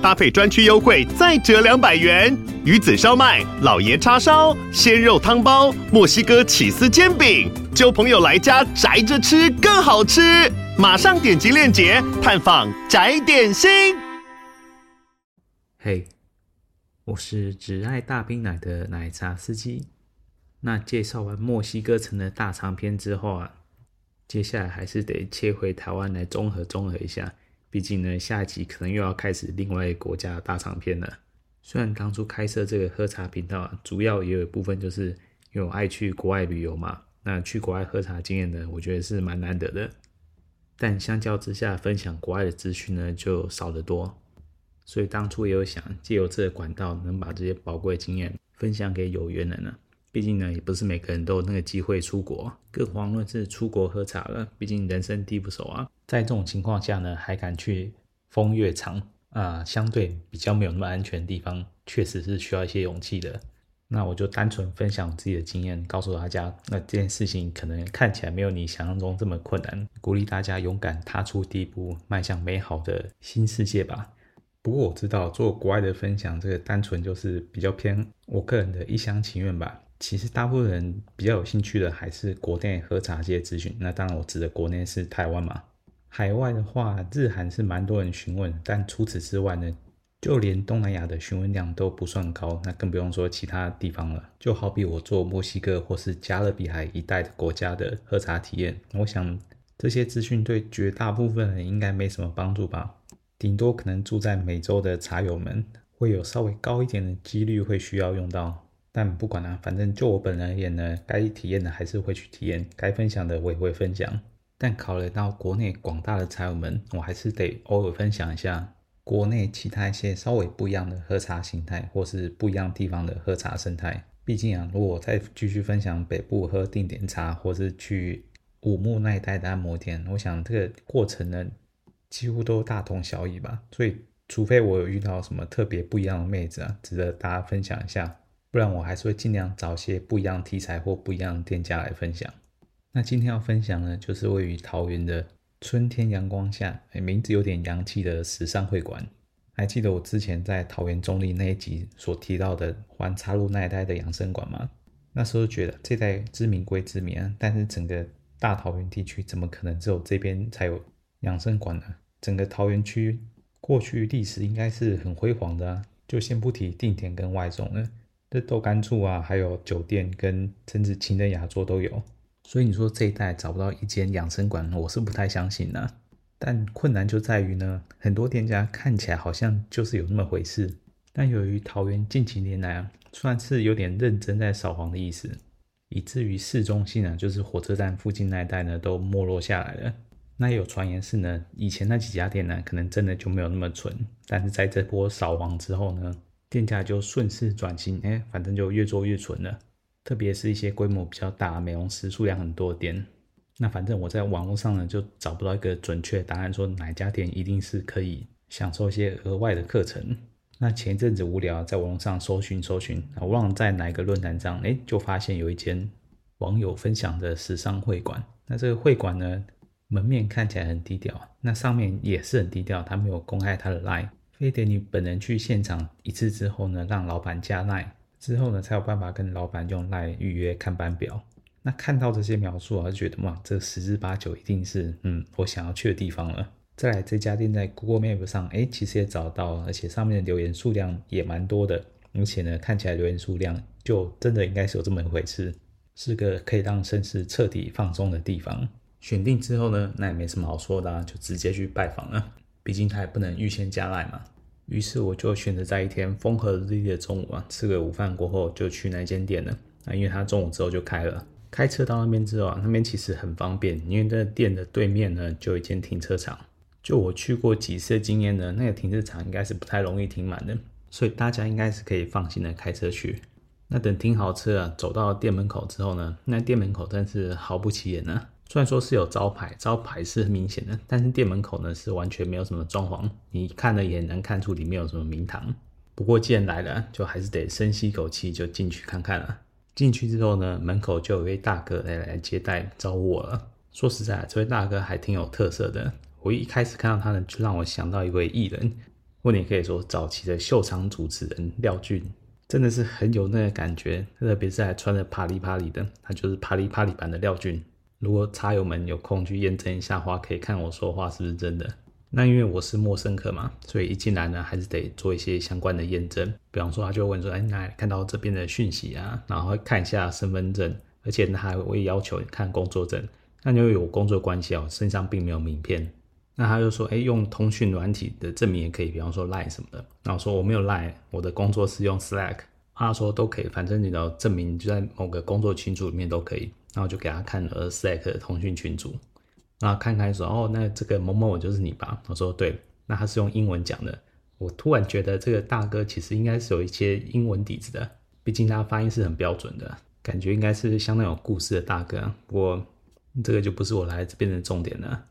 搭配专区优惠再折两百元。鱼子烧麦、老爷叉烧、鲜肉汤包、墨西哥起司煎饼，揪朋友来家宅着吃更好吃。马上点击链接探访宅点心。嘿，我是只爱大冰奶的奶茶司机。那介绍完墨西哥城的大长篇之后啊，接下来还是得切回台湾来综合综合一下。毕竟呢，下一集可能又要开始另外一国家的大长篇了。虽然当初开设这个喝茶频道啊，主要也有一部分就是因为我爱去国外旅游嘛。那去国外喝茶经验呢，我觉得是蛮难得的。但相较之下，分享国外的资讯呢就少得多，所以当初也有想借由这个管道，能把这些宝贵经验分享给有缘人呢。毕竟呢，也不是每个人都有那个机会出国，更何况是出国喝茶了。毕竟人生地不熟啊，在这种情况下呢，还敢去风月场啊、相对比较没有那么安全的地方，确实是需要一些勇气的。那我就单纯分享自己的经验，告诉大家，那这件事情可能看起来没有你想象中这么困难，鼓励大家勇敢踏出第一步，迈向美好的新世界吧。不过我知道做国外的分享，这个单纯就是比较偏我个人的一厢情愿吧。其实大部分人比较有兴趣的还是国内喝茶这些资讯。那当然我指的国内是台湾嘛，海外的话，日韩是蛮多人询问，但除此之外呢？就连东南亚的询问量都不算高，那更不用说其他地方了。就好比我做墨西哥或是加勒比海一带的国家的喝茶体验，我想这些资讯对绝大部分人应该没什么帮助吧。顶多可能住在美洲的茶友们会有稍微高一点的几率会需要用到。但不管了，反正就我本人而言呢，该体验的还是会去体验，该分享的我也会分享。但考虑到国内广大的茶友们，我还是得偶尔分享一下。国内其他一些稍微不一样的喝茶形态，或是不一样地方的喝茶生态。毕竟啊，如果再继续分享北部喝定点茶，或是去武木那一带的按摩店，我想这个过程呢，几乎都大同小异吧。所以，除非我有遇到什么特别不一样的妹子啊，值得大家分享一下，不然我还是会尽量找些不一样题材或不一样的店家来分享。那今天要分享呢，就是位于桃园的。春天阳光下，名字有点洋气的时尚会馆，还记得我之前在桃园中坜那一集所提到的环茶路那一带的养生馆吗？那时候觉得这带知名归知名，但是整个大桃园地区怎么可能只有这边才有养生馆呢？整个桃园区过去历史应该是很辉煌的啊，就先不提定点跟外送了，这豆干处啊，还有酒店跟甚至情人雅座都有。所以你说这一带找不到一间养生馆，我是不太相信的。但困难就在于呢，很多店家看起来好像就是有那么回事。但由于桃园近几年来啊，算是有点认真在扫黄的意思，以至于市中心啊，就是火车站附近那一带呢，都没落下来了。那有传言是呢，以前那几家店呢，可能真的就没有那么纯，但是在这波扫黄之后呢，店家就顺势转型，哎，反正就越做越纯了。特别是一些规模比较大、美容师数量很多的店，那反正我在网络上呢就找不到一个准确答案，说哪家店一定是可以享受一些额外的课程。那前一阵子无聊，在网络上搜寻搜寻，我忘了在哪一个论坛上，哎，就发现有一间网友分享的时尚会馆。那这个会馆呢，门面看起来很低调，那上面也是很低调，他没有公开他的 line，非得你本人去现场一次之后呢，让老板加奈。之后呢，才有办法跟老板用来预约看班表。那看到这些描述我，就觉得哇，这十之八九一定是嗯，我想要去的地方了。再来，这家店在 Google Map 上，哎，其实也找到，而且上面的留言数量也蛮多的。而且呢，看起来留言数量就真的应该是有这么一回事，是个可以让绅士彻底放松的地方。选定之后呢，那也没什么好说的啊，就直接去拜访了。毕竟他也不能预先加赖嘛。于是我就选择在一天风和日丽的中午啊，吃个午饭过后就去那间店了。那因为他中午之后就开了，开车到那边之后啊，那边其实很方便，因为那店的对面呢就有一间停车场。就我去过几次的经验呢，那个停车场应该是不太容易停满的，所以大家应该是可以放心的开车去。那等停好车啊，走到店门口之后呢，那店门口真是毫不起眼呢，虽然说是有招牌，招牌是很明显的，但是店门口呢是完全没有什么装潢，你看了也能看出里面有什么名堂。不过既然来了，就还是得深吸一口气，就进去看看了。进去之后呢，门口就有一位大哥来来接待招呼我了。说实在，这位大哥还挺有特色的。我一开始看到他呢，就让我想到一位艺人，或你可以说早期的秀场主持人廖俊，真的是很有那个感觉。特别是还穿着啪里啪里的，他就是啪里啪里版的廖俊。如果茶友们有空去验证一下的话，可以看我说话是不是真的。那因为我是陌生客嘛，所以一进来呢，还是得做一些相关的验证。比方说，他就问说：“哎，那看到这边的讯息啊，然后看一下身份证，而且他还会要求看工作证。那因为有工作关系哦，身上并没有名片。那他就说：哎，用通讯软体的证明也可以，比方说 Line 什么的。那我说我没有 Line，我的工作是用 Slack。他说都可以，反正你的证明就在某个工作群组里面都可以。然后就给他看了 Slack 的通讯群组。然后看看说，哦，那这个某某我就是你吧？我说对，那他是用英文讲的。我突然觉得这个大哥其实应该是有一些英文底子的，毕竟他发音是很标准的，感觉应该是相当有故事的大哥。不过这个就不是我来这边的重点了。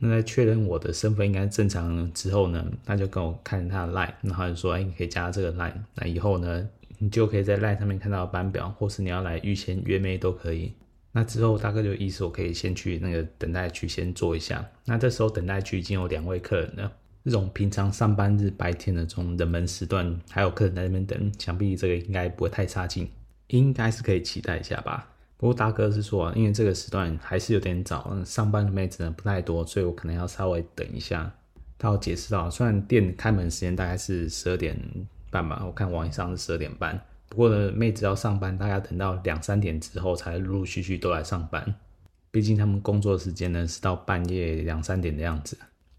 那在确认我的身份应该正常之后呢，他就跟我看他的 line，然后就说，哎，你可以加这个 line，那以后呢，你就可以在 line 上面看到班表，或是你要来预先约妹都可以。那之后大哥就意思我可以先去那个等待区先坐一下。那这时候等待区已经有两位客人了。这种平常上班日白天的这种冷门时段，还有客人在那边等，想必这个应该不会太差劲，应该是可以期待一下吧。不过大哥是说，因为这个时段还是有点早，上班的妹子呢不太多，所以我可能要稍微等一下。他有解释到，虽然店开门时间大概是十二点半吧，我看网上是十二点半。不过呢，妹子要上班，大概等到两三点之后才陆陆续续都来上班。毕竟他们工作时间呢是到半夜两三点的样子。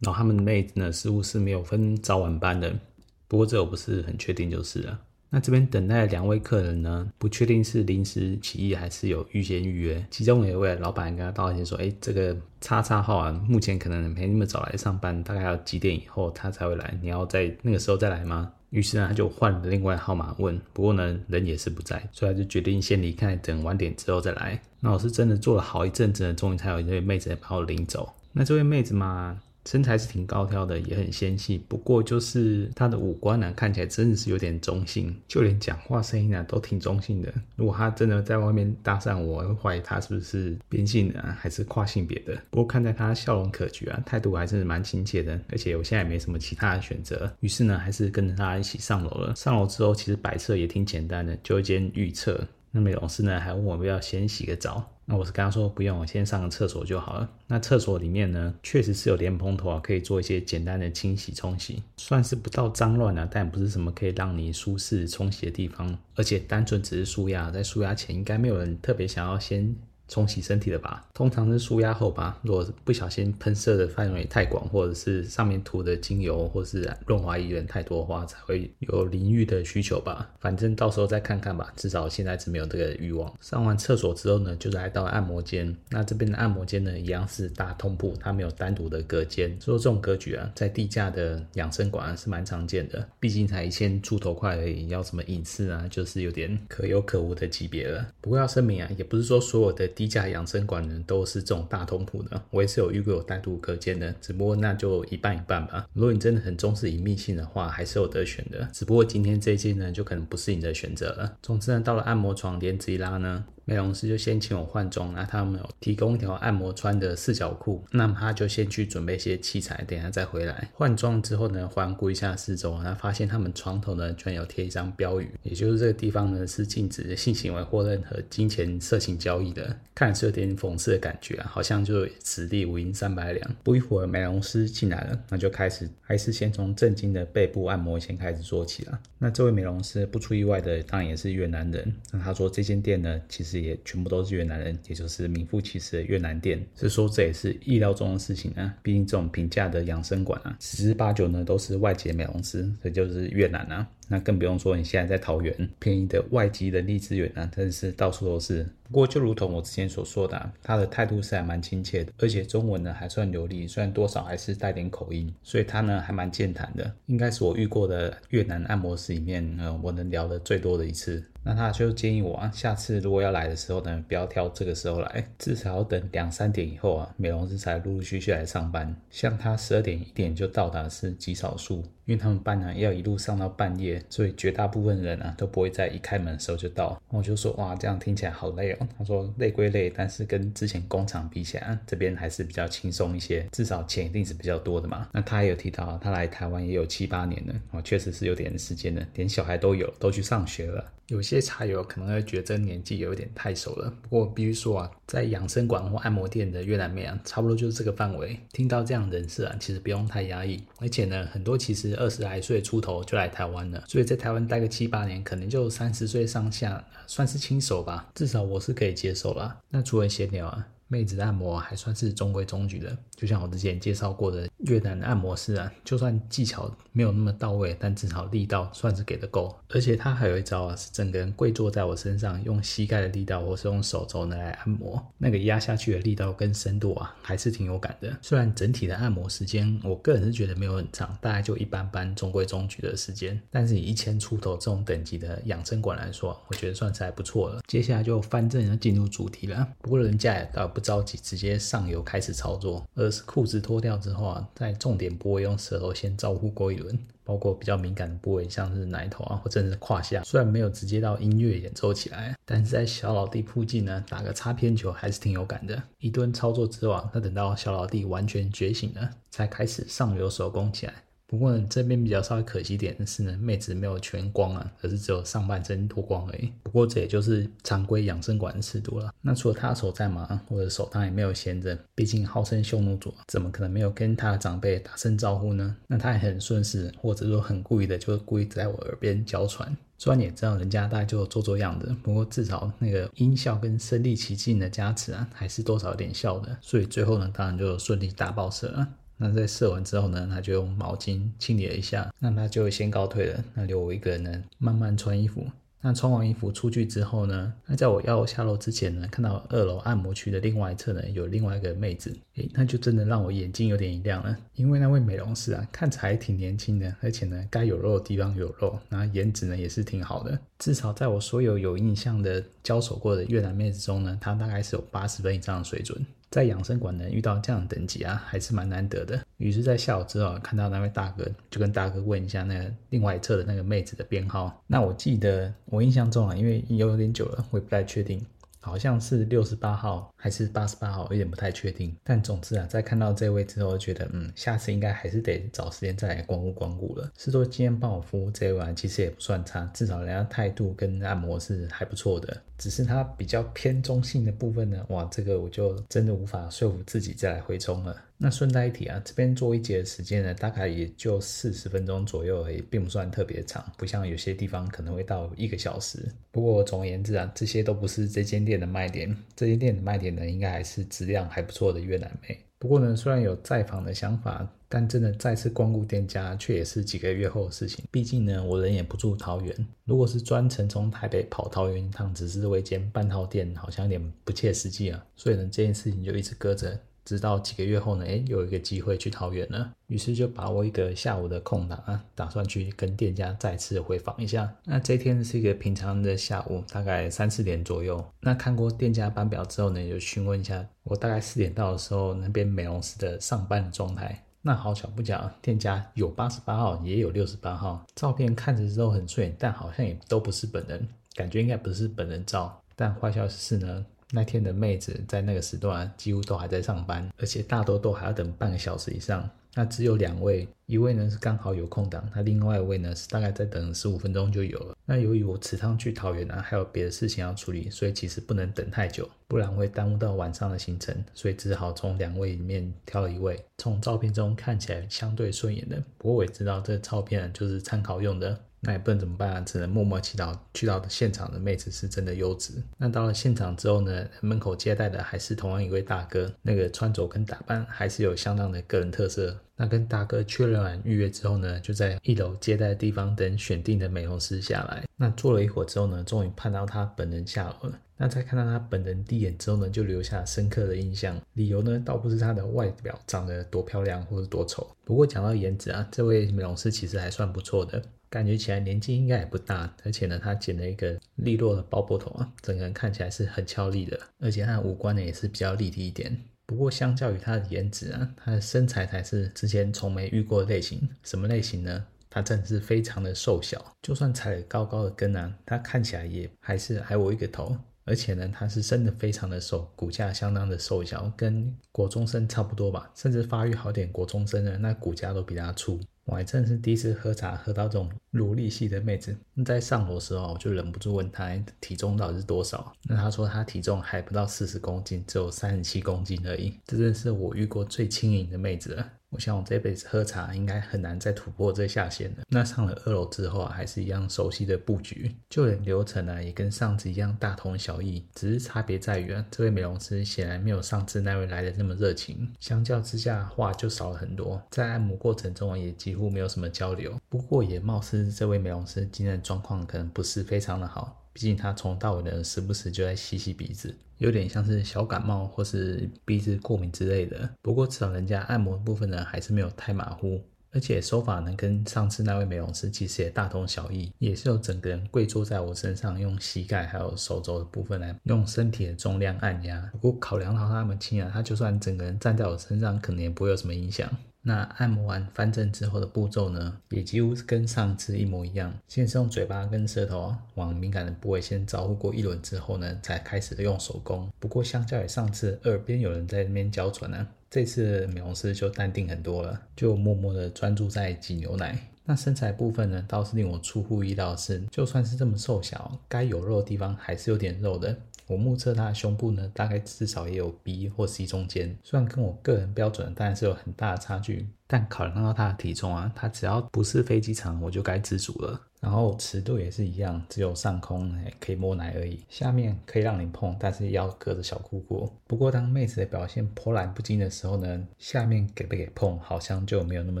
然后他们的妹子呢似乎是没有分早晚班的。不过这我不是很确定就是了。那这边等待的两位客人呢，不确定是临时起意还是有预先预约。其中有一位老板跟他道歉说：“哎，这个叉叉号啊，目前可能没那么早来上班，大概要几点以后他才会来？你要在那个时候再来吗？”于是呢，他就换了另外号码问，不过呢，人也是不在，所以他就决定先离开，等晚点之后再来。那我是真的坐了好一阵子呢，终于才有一位妹子把我领走。那这位妹子嘛。身材是挺高挑的，也很纤细。不过就是他的五官呢，看起来真的是有点中性，就连讲话声音呢都挺中性的。如果他真的在外面搭讪我，我会怀疑他是不是变性的还是跨性别的。不过看在他笑容可掬啊，态度还是蛮亲切的。而且我现在也没什么其他的选择，于是呢，还是跟着他一起上楼了。上楼之后，其实摆设也挺简单的，就一间浴厕。那美容师呢，还问我们要先洗个澡。那我是跟他说不用，我先上个厕所就好了。那厕所里面呢，确实是有莲蓬头啊，可以做一些简单的清洗冲洗，算是不到脏乱啊，但不是什么可以让你舒适冲洗的地方。而且单纯只是舒压，在舒压前应该没有人特别想要先。冲洗身体的吧，通常是舒压后吧。如果不小心喷射的范围太广，或者是上面涂的精油或是润滑液源太多的话，才会有淋浴的需求吧。反正到时候再看看吧，至少现在是没有这个欲望。上完厕所之后呢，就来到按摩间。那这边的按摩间呢，一样是大通铺，它没有单独的隔间。所以这种格局啊，在地价的养生馆是蛮常见的。毕竟才一千出头块而已，要什么隐私啊，就是有点可有可无的级别了。不过要声明啊，也不是说所有的。低价养生馆呢，都是这种大通铺的，我也是有遇过有单独隔间的，只不过那就一半一半吧。如果你真的很重视隐秘性的话，还是有得选的。只不过今天这一间呢，就可能不是你的选择了。总之呢，到了按摩床垫这一拉呢。美容师就先请我换装，那他们有提供一条按摩穿的四角裤，那么他就先去准备一些器材，等一下再回来。换装之后呢，环顾一下四周，然后发现他们床头呢居然有贴一张标语，也就是这个地方呢是禁止性行为或任何金钱色情交易的，看是有点讽刺的感觉啊，好像就此地无银三百两。不一会儿，美容师进来了，那就开始还是先从正经的背部按摩先开始做起了。那这位美容师不出意外的，当然也是越南人。那他说这间店呢，其实。也全部都是越南人，也就是名副其实的越南店。所以说这也是意料中的事情啊。毕竟这种平价的养生馆啊，十之八九呢都是外籍美容师，这就是越南啊。那更不用说你现在在桃园，便宜的外籍人力资源啊，真的是到处都是。不过就如同我之前所说的啊，他的态度是还蛮亲切的，而且中文呢还算流利，虽然多少还是带点口音，所以他呢还蛮健谈的，应该是我遇过的越南按摩师里面，呃，我能聊得最多的一次。那他就建议我啊，下次如果要来的时候呢，不要挑这个时候来，至少要等两三点以后啊，美容师才陆陆续续来上班。像他十二点一点就到达是极少数，因为他们班呢要一路上到半夜，所以绝大部分人啊都不会在一开门的时候就到。我就说哇，这样听起来好累哦。他说累归累，但是跟之前工厂比起来啊，这边还是比较轻松一些，至少钱一定是比较多的嘛。那他也有提到，他来台湾也有七八年了，哦，确实是有点时间了，连小孩都有，都去上学了。有些茶友可能会觉得这年纪有点太熟了，不过必须说啊，在养生馆或按摩店的越南妹啊，差不多就是这个范围。听到这样人设啊，其实不用太压抑。而且呢，很多其实二十来岁出头就来台湾了，所以在台湾待个七八年，可能就三十岁上下，算是轻手吧。至少我是可以接受啦。那除了闲聊啊。妹子的按摩还算是中规中矩的，就像我之前介绍过的越南的按摩师啊，就算技巧没有那么到位，但至少力道算是给的够。而且他还有一招啊，是整个人跪坐在我身上，用膝盖的力道或是用手肘呢来按摩，那个压下去的力道跟深度啊，还是挺有感的。虽然整体的按摩时间，我个人是觉得没有很长，大概就一般般中规中矩的时间，但是以一千出头这种等级的养生馆来说，我觉得算是还不错了。接下来就翻正要进入主题了，不过人家也倒不着急，直接上油开始操作，而是裤子脱掉之后啊，在重点部位用舌头先招呼过一轮，包括比较敏感的部位，像是奶头啊，或者是胯下。虽然没有直接到音乐演奏起来，但是在小老弟附近呢，打个擦边球还是挺有感的。一顿操作之后啊，那等到小老弟完全觉醒了，才开始上油手工起来。不过呢，这边比较稍微可惜点的是呢，妹子没有全光啊，而是只有上半身脱光而已。不过这也就是常规养生馆的尺度了。那除了他手在忙，我的手当然也没有闲着，毕竟号称匈奴族，怎么可能没有跟他的长辈打声招呼呢？那他也很顺势，或者说很故意的，就故意在我耳边娇喘。虽然也知道人家大概就做做样子，不过至少那个音效跟身临其境的加持啊，还是多少有点效的。所以最后呢，当然就顺利大爆射了。那在射完之后呢，他就用毛巾清理了一下，那他就先告退了，那留我一个人呢，慢慢穿衣服。那穿完衣服出去之后呢，那在我要下楼之前呢，看到二楼按摩区的另外一侧呢，有另外一个妹子，诶，那就真的让我眼睛有点一亮了，因为那位美容师啊，看起来挺年轻的，而且呢，该有肉的地方有肉，然后颜值呢也是挺好的，至少在我所有有印象的交手过的越南妹子中呢，她大概是有八十分以上的水准。在养生馆能遇到这样等级啊，还是蛮难得的。于是，在下午之后看到那位大哥，就跟大哥问一下那个另外一侧的那个妹子的编号。那我记得，我印象中啊，因为有点久了，我也不太确定。好像是六十八号还是八十八号，有点不太确定。但总之啊，在看到这位之后，觉得嗯，下次应该还是得找时间再来光顾光顾了。是说今天帮我敷这一晚，其实也不算差，至少人家态度跟按摩是还不错的。只是他比较偏中性的部分呢，哇，这个我就真的无法说服自己再来回冲了。那顺带一提啊，这边做一节的时间呢，大概也就四十分钟左右而已，并不算特别长，不像有些地方可能会到一个小时。不过总而言之啊，这些都不是这间店的卖点，这间店的卖点呢，应该还是质量还不错的越南妹。不过呢，虽然有再访的想法，但真的再次光顾店家，却也是几个月后的事情。毕竟呢，我人也不住桃园，如果是专程从台北跑桃园一趟，只是为间半套店，好像有点不切实际啊。所以呢，这件事情就一直搁着。直到几个月后呢，诶，有一个机会去桃园了，于是就把握一个下午的空档啊，打算去跟店家再次回访一下。那这天是一个平常的下午，大概三四点左右。那看过店家班表之后呢，就询问一下我大概四点到的时候，那边美容师的上班的状态。那好巧不巧，店家有八十八号，也有六十八号。照片看着都很顺眼，但好像也都不是本人，感觉应该不是本人照。但坏消息是呢。那天的妹子在那个时段几乎都还在上班，而且大多都还要等半个小时以上。那只有两位，一位呢是刚好有空档，那另外一位呢是大概再等十五分钟就有了。那由于我此趟去桃园呢，还有别的事情要处理，所以其实不能等太久，不然会耽误到晚上的行程。所以只好从两位里面挑了一位，从照片中看起来相对顺眼的。不过我也知道这照片就是参考用的。那也不能怎么办啊，只能默默祈祷去到的现场的妹子是真的优质。那到了现场之后呢，门口接待的还是同样一位大哥，那个穿着跟打扮还是有相当的个人特色。那跟大哥确认完预约之后呢，就在一楼接待的地方等选定的美容师下来。那坐了一会儿之后呢，终于盼到他本人下楼了。那在看到他本人第一眼之后呢，就留下深刻的印象。理由呢，倒不是他的外表长得多漂亮或者多丑。不过讲到颜值啊，这位美容师其实还算不错的，感觉起来年纪应该也不大。而且呢，他剪了一个利落的爆破头啊，整个人看起来是很俏丽的。而且他的五官呢，也是比较立体一点。不过相较于他的颜值啊，他的身材才是之前从没遇过的类型。什么类型呢？他真的是非常的瘦小，就算踩了高高的跟啊，他看起来也还是矮我一个头。而且呢，他是真的非常的瘦，骨架相当的瘦小，跟国中生差不多吧，甚至发育好点，国中生呢，那骨架都比他粗。我还真是第一次喝茶喝到这种萝莉系的妹子。在上楼的时候，我就忍不住问她体重到底是多少。那她说她体重还不到四十公斤，只有三十七公斤而已。这真是我遇过最轻盈的妹子了。我想我这辈子喝茶应该很难再突破这下限了。那上了二楼之后啊，还是一样熟悉的布局，就连流程呢、也跟上次一样大同小异，只是差别在于啊，这位美容师显然没有上次那位来的那么热情，相较之下话就少了很多，在按摩过程中啊也几乎没有什么交流。不过也貌似这位美容师今天的状况可能不是非常的好。毕竟他从到尾呢，时不时就在吸吸鼻子，有点像是小感冒或是鼻子过敏之类的。不过至少人家按摩的部分呢，还是没有太马虎，而且手法呢，跟上次那位美容师其实也大同小异，也是有整个人跪坐在我身上，用膝盖还有手肘的部分来用身体的重量按压。不过考量到他那么轻啊，他就算整个人站在我身上，可能也不会有什么影响。那按摩完翻正之后的步骤呢，也几乎是跟上次一模一样。先是用嘴巴跟舌头往敏感的部位先招呼过一轮之后呢，才开始用手工。不过相较于上次耳边有人在那边娇喘呢，这次美容师就淡定很多了，就默默的专注在挤牛奶。那身材部分呢，倒是令我出乎意料的是，就算是这么瘦小，该有肉的地方还是有点肉的。我目测他的胸部呢，大概至少也有 B 或 C 中间，虽然跟我个人标准当然是有很大的差距，但考量到他的体重啊，他只要不是飞机场，我就该知足了。然后尺度也是一样，只有上空可以摸奶而已，下面可以让你碰，但是要隔着小裤裤。不过当妹子的表现波澜不惊的时候呢，下面给不给碰，好像就没有那么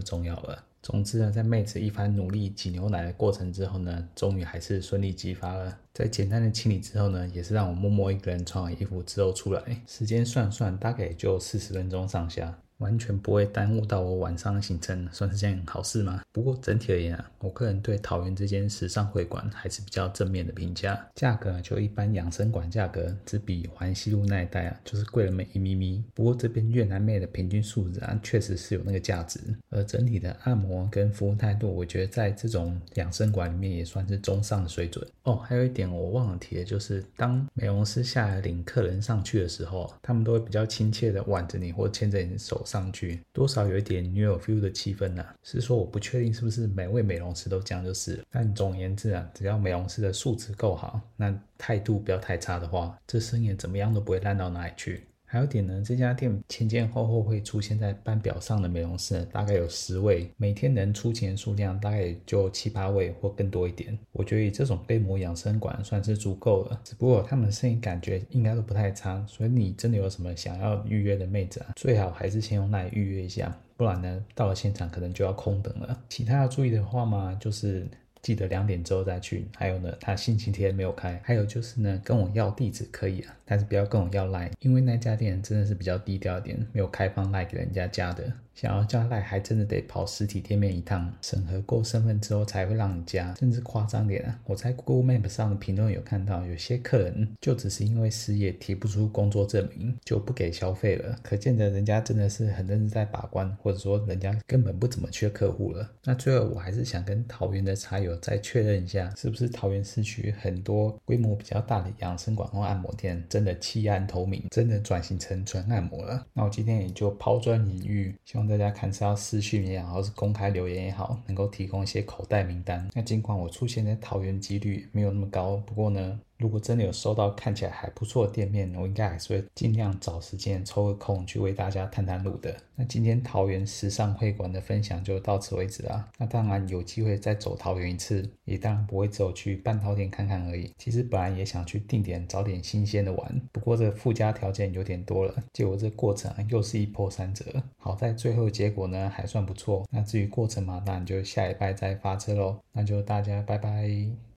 重要了。总之呢，在妹子一番努力挤牛奶的过程之后呢，终于还是顺利激发了。在简单的清理之后呢，也是让我默默一个人穿好衣服之后出来。时间算算，大概也就四十分钟上下。完全不会耽误到我晚上的行程，算是件好事吗？不过整体而言啊，我个人对桃园这间时尚会馆还是比较正面的评价。价格就一般养生馆价格，只比环西路那一带啊，就是贵了那么一咪咪。不过这边越南妹的平均素质啊，确实是有那个价值。而整体的按摩跟服务态度，我觉得在这种养生馆里面也算是中上的水准。哦，还有一点我忘了提的就是，当美容师下来领客人上去的时候，他们都会比较亲切的挽着你或牵着你的手。上去多少有一点女友 feel 的气氛呢、是说我不确定是不是每位美容师都这样就是，但总而言之啊，只要美容师的素质够好，那态度不要太差的话，这生意怎么样都不会烂到哪里去。还有点呢，这家店前前后后会出现在班表上的美容师，大概有十位，每天能出勤数量大概也就七八位或更多一点。我觉得这种规模养生馆算是足够了，只不过他们的生意感觉应该都不太差，所以你真的有什么想要预约的妹子啊，最好还是先用那里预约一下，不然呢，到了现场可能就要空等了。其他要注意的话嘛，就是。记得两点之后再去。还有呢，他星期天没有开。还有就是呢，跟我要地址可以啊，但是不要跟我要 line，因为那家店真的是比较低调一点，没有开放 line 给人家加的。想要加赖，还真的得跑实体店面一趟，审核过身份之后才会让你加。甚至夸张点啊，我在 Google Map 上的评论有看到，有些客人就只是因为失业提不出工作证明，就不给消费了。可见得人家真的是很认真在把关，或者说人家根本不怎么缺客户了。那最后我还是想跟桃园的茶友再确认一下，是不是桃园市区很多规模比较大的养生馆或按摩店真的弃暗投明，真的转型成纯按摩了？那我今天也就抛砖引玉，希望。大家看是要私讯也好，或是公开留言也好，能够提供一些口袋名单。那尽管我出现在桃园几率没有那么高，不过呢。如果真的有收到看起来还不错的店面，我应该还是会尽量找时间抽个空去为大家探探路的。那今天桃园时尚会馆的分享就到此为止啦。那当然有机会再走桃园一次，也当然不会只有去半桃店看看而已。其实本来也想去定点找点新鲜的玩，不过这附加条件有点多了，结果这过程又是一波三折。好在最后结果呢还算不错。那至于过程嘛，当然就下礼拜再发车喽。那就大家拜拜。